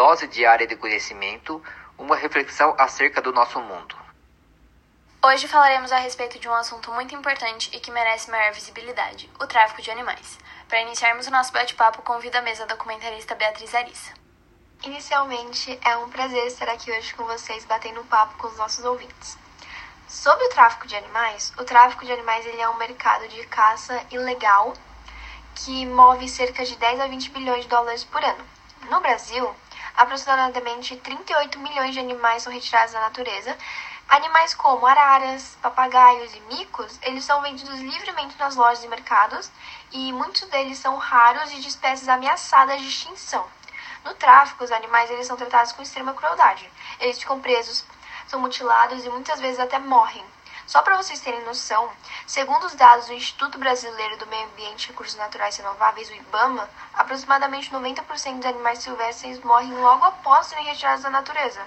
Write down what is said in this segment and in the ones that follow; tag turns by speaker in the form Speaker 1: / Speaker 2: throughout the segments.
Speaker 1: dose diária de conhecimento, uma reflexão acerca do nosso mundo.
Speaker 2: Hoje falaremos a respeito de um assunto muito importante e que merece maior visibilidade: o tráfico de animais. Para iniciarmos o nosso bate-papo, convido a mesa documentarista Beatriz Arissa.
Speaker 3: Inicialmente, é um prazer estar aqui hoje com vocês batendo um papo com os nossos ouvintes. Sobre o tráfico de animais, o tráfico de animais ele é um mercado de caça ilegal que move cerca de 10 a 20 bilhões de dólares por ano. No Brasil, aproximadamente 38 milhões de animais são retirados da natureza. Animais como araras, papagaios e micos, eles são vendidos livremente nas lojas e mercados e muitos deles são raros e de espécies ameaçadas de extinção. No tráfico, os animais eles são tratados com extrema crueldade. Eles ficam presos, são mutilados e muitas vezes até morrem. Só para vocês terem noção, segundo os dados do Instituto Brasileiro do Meio Ambiente e Recursos Naturais Renováveis, o IBAMA, aproximadamente 90% dos animais silvestres morrem logo após serem retirados da natureza.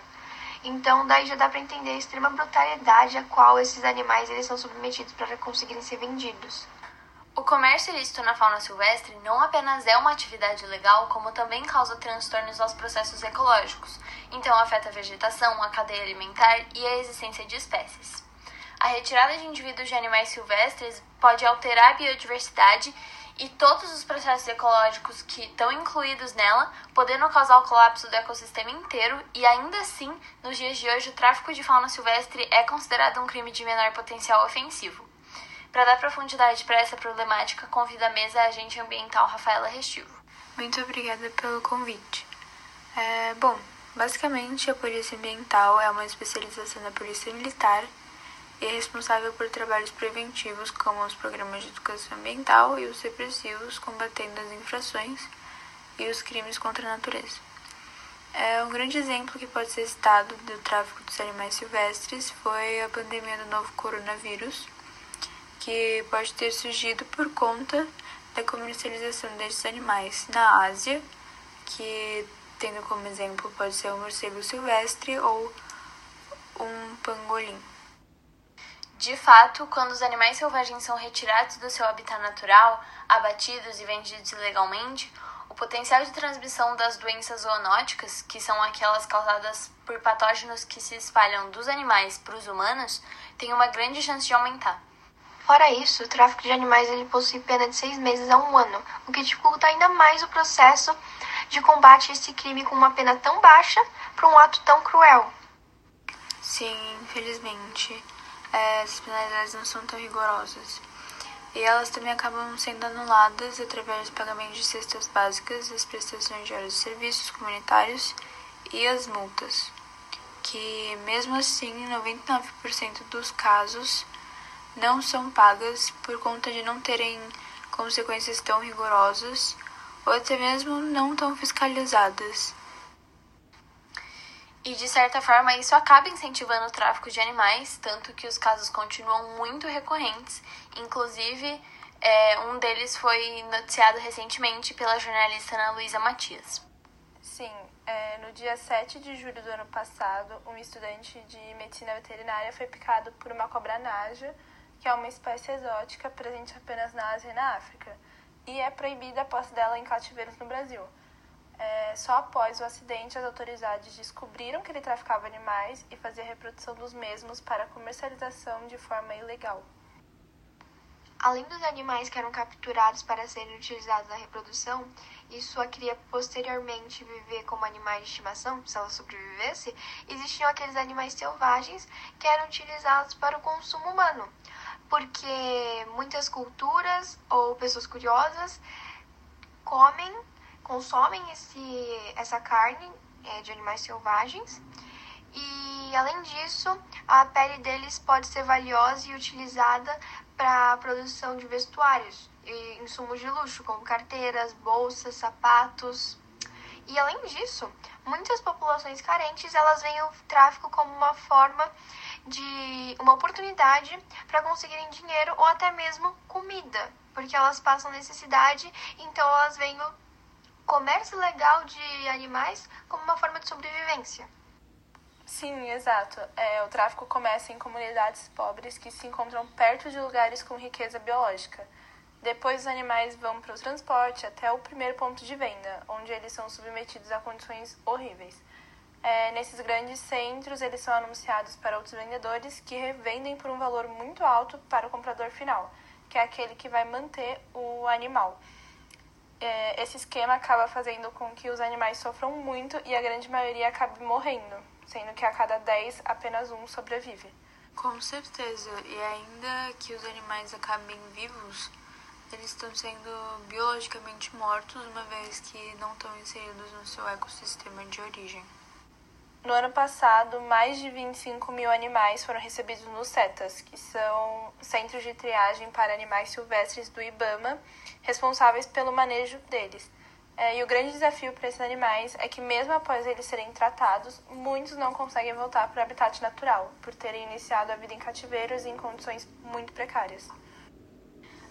Speaker 3: Então, daí já dá para entender a extrema brutalidade a qual esses animais eles são submetidos para conseguirem ser vendidos.
Speaker 2: O comércio ilícito na fauna silvestre não apenas é uma atividade legal, como também causa transtornos aos processos ecológicos, então afeta a vegetação, a cadeia alimentar e a existência de espécies. Retirada de indivíduos de animais silvestres pode alterar a biodiversidade e todos os processos ecológicos que estão incluídos nela, podendo causar o colapso do ecossistema inteiro, e ainda assim, nos dias de hoje, o tráfico de fauna silvestre é considerado um crime de menor potencial ofensivo. Para dar profundidade para essa problemática, convido à mesa a agente ambiental Rafaela Restivo.
Speaker 4: Muito obrigada pelo convite. É, bom, basicamente a Polícia Ambiental é uma especialização da Polícia Militar e é responsável por trabalhos preventivos como os programas de educação ambiental e os repressivos, combatendo as infrações e os crimes contra a natureza. É, um grande exemplo que pode ser citado do tráfico dos animais silvestres foi a pandemia do novo coronavírus, que pode ter surgido por conta da comercialização desses animais na Ásia, que, tendo como exemplo, pode ser um morcego silvestre ou um pangolim.
Speaker 2: De fato, quando os animais selvagens são retirados do seu habitat natural, abatidos e vendidos ilegalmente, o potencial de transmissão das doenças zoonóticas, que são aquelas causadas por patógenos que se espalham dos animais para os humanos, tem uma grande chance de aumentar.
Speaker 3: Fora isso, o tráfico de animais ele possui pena de seis meses a um ano, o que dificulta ainda mais o processo de combate a esse crime com uma pena tão baixa para um ato tão cruel.
Speaker 4: Sim, infelizmente as penalidades não são tão rigorosas. E elas também acabam sendo anuladas através do pagamento de cestas básicas, as prestações de horas de serviços comunitários e as multas, que mesmo assim, 99% dos casos não são pagas por conta de não terem consequências tão rigorosas ou até mesmo não tão fiscalizadas.
Speaker 2: E de certa forma isso acaba incentivando o tráfico de animais, tanto que os casos continuam muito recorrentes. Inclusive, é, um deles foi noticiado recentemente pela jornalista Ana Luísa Matias.
Speaker 5: Sim, é, no dia 7 de julho do ano passado, um estudante de medicina veterinária foi picado por uma cobra naja, que é uma espécie exótica presente apenas na Ásia e na África, e é proibida a posse dela em cativeiros no Brasil. É, só após o acidente, as autoridades descobriram que ele traficava animais e fazia reprodução dos mesmos para comercialização de forma ilegal.
Speaker 3: Além dos animais que eram capturados para serem utilizados na reprodução, e sua cria posteriormente viver como animais de estimação, se ela sobrevivesse, existiam aqueles animais selvagens que eram utilizados para o consumo humano, porque muitas culturas ou pessoas curiosas comem consomem esse, essa carne é, de animais selvagens. E além disso, a pele deles pode ser valiosa e utilizada para a produção de vestuários e insumos de luxo, como carteiras, bolsas, sapatos. E além disso, muitas populações carentes elas veem o tráfico como uma forma de uma oportunidade para conseguirem dinheiro ou até mesmo comida, porque elas passam necessidade, então elas veem o comércio legal de animais como uma forma de sobrevivência.
Speaker 5: Sim, exato. É, o tráfico começa em comunidades pobres que se encontram perto de lugares com riqueza biológica. Depois os animais vão para o transporte até o primeiro ponto de venda, onde eles são submetidos a condições horríveis. É, nesses grandes centros, eles são anunciados para outros vendedores que revendem por um valor muito alto para o comprador final, que é aquele que vai manter o animal. É, esse esquema acaba fazendo com que os animais sofram muito e a grande maioria acabe morrendo, sendo que a cada 10 apenas um sobrevive.
Speaker 4: Com certeza, e ainda que os animais acabem vivos, eles estão sendo biologicamente mortos, uma vez que não estão inseridos no seu ecossistema de origem.
Speaker 5: No ano passado, mais de 25 mil animais foram recebidos nos CETAS, que são centros de triagem para animais silvestres do IBAMA, responsáveis pelo manejo deles. É, e o grande desafio para esses animais é que, mesmo após eles serem tratados, muitos não conseguem voltar para o habitat natural, por terem iniciado a vida em cativeiros e em condições muito precárias.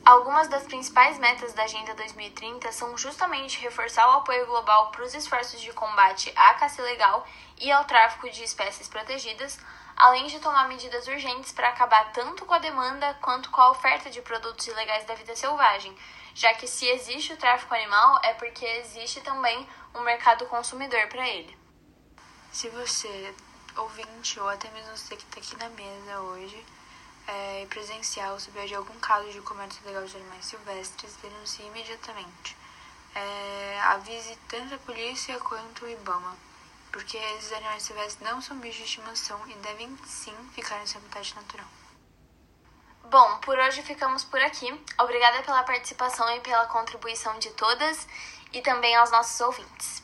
Speaker 2: Algumas das principais metas da Agenda 2030 são justamente reforçar o apoio global para os esforços de combate à caça ilegal e ao tráfico de espécies protegidas, além de tomar medidas urgentes para acabar tanto com a demanda quanto com a oferta de produtos ilegais da vida selvagem, já que se existe o tráfico animal é porque existe também um mercado consumidor para ele.
Speaker 4: Se você, ouvinte, ou até mesmo você que está aqui na mesa hoje, é, presencial souber de algum caso de comércio ilegal de animais silvestres, denuncie imediatamente. É, avise tanto a polícia quanto o IBAMA, porque esses animais silvestres não são bichos de estimação e devem sim ficar em seu habitat natural.
Speaker 2: Bom, por hoje ficamos por aqui. Obrigada pela participação e pela contribuição de todas e também aos nossos ouvintes.